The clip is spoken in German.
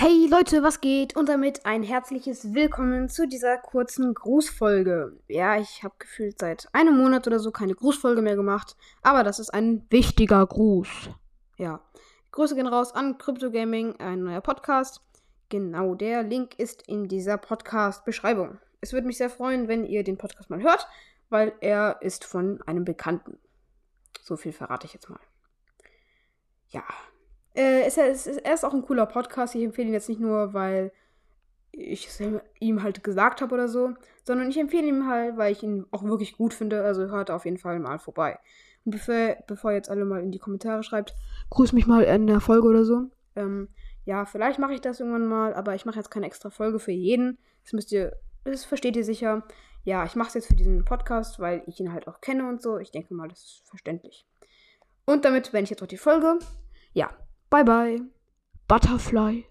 Hey Leute, was geht? Und damit ein herzliches Willkommen zu dieser kurzen Grußfolge. Ja, ich habe gefühlt seit einem Monat oder so keine Grußfolge mehr gemacht, aber das ist ein wichtiger Gruß. Ja, Grüße gehen raus an Crypto Gaming, ein neuer Podcast. Genau, der Link ist in dieser Podcast-Beschreibung. Es würde mich sehr freuen, wenn ihr den Podcast mal hört, weil er ist von einem Bekannten. So viel verrate ich jetzt mal. Ja, äh, ist, er, ist, er ist auch ein cooler Podcast. Ich empfehle ihn jetzt nicht nur, weil ich es ihm halt gesagt habe oder so, sondern ich empfehle ihn halt, weil ich ihn auch wirklich gut finde. Also hört auf jeden Fall mal vorbei. Und bevor, bevor jetzt alle mal in die Kommentare schreibt, grüß mich mal in der Folge oder so. Ähm, ja, vielleicht mache ich das irgendwann mal, aber ich mache jetzt keine extra Folge für jeden. Das müsst ihr, das versteht ihr sicher. Ja, ich mache es jetzt für diesen Podcast, weil ich ihn halt auch kenne und so. Ich denke mal, das ist verständlich. Und damit beende ich jetzt auch die Folge. Ja, bye bye. Butterfly.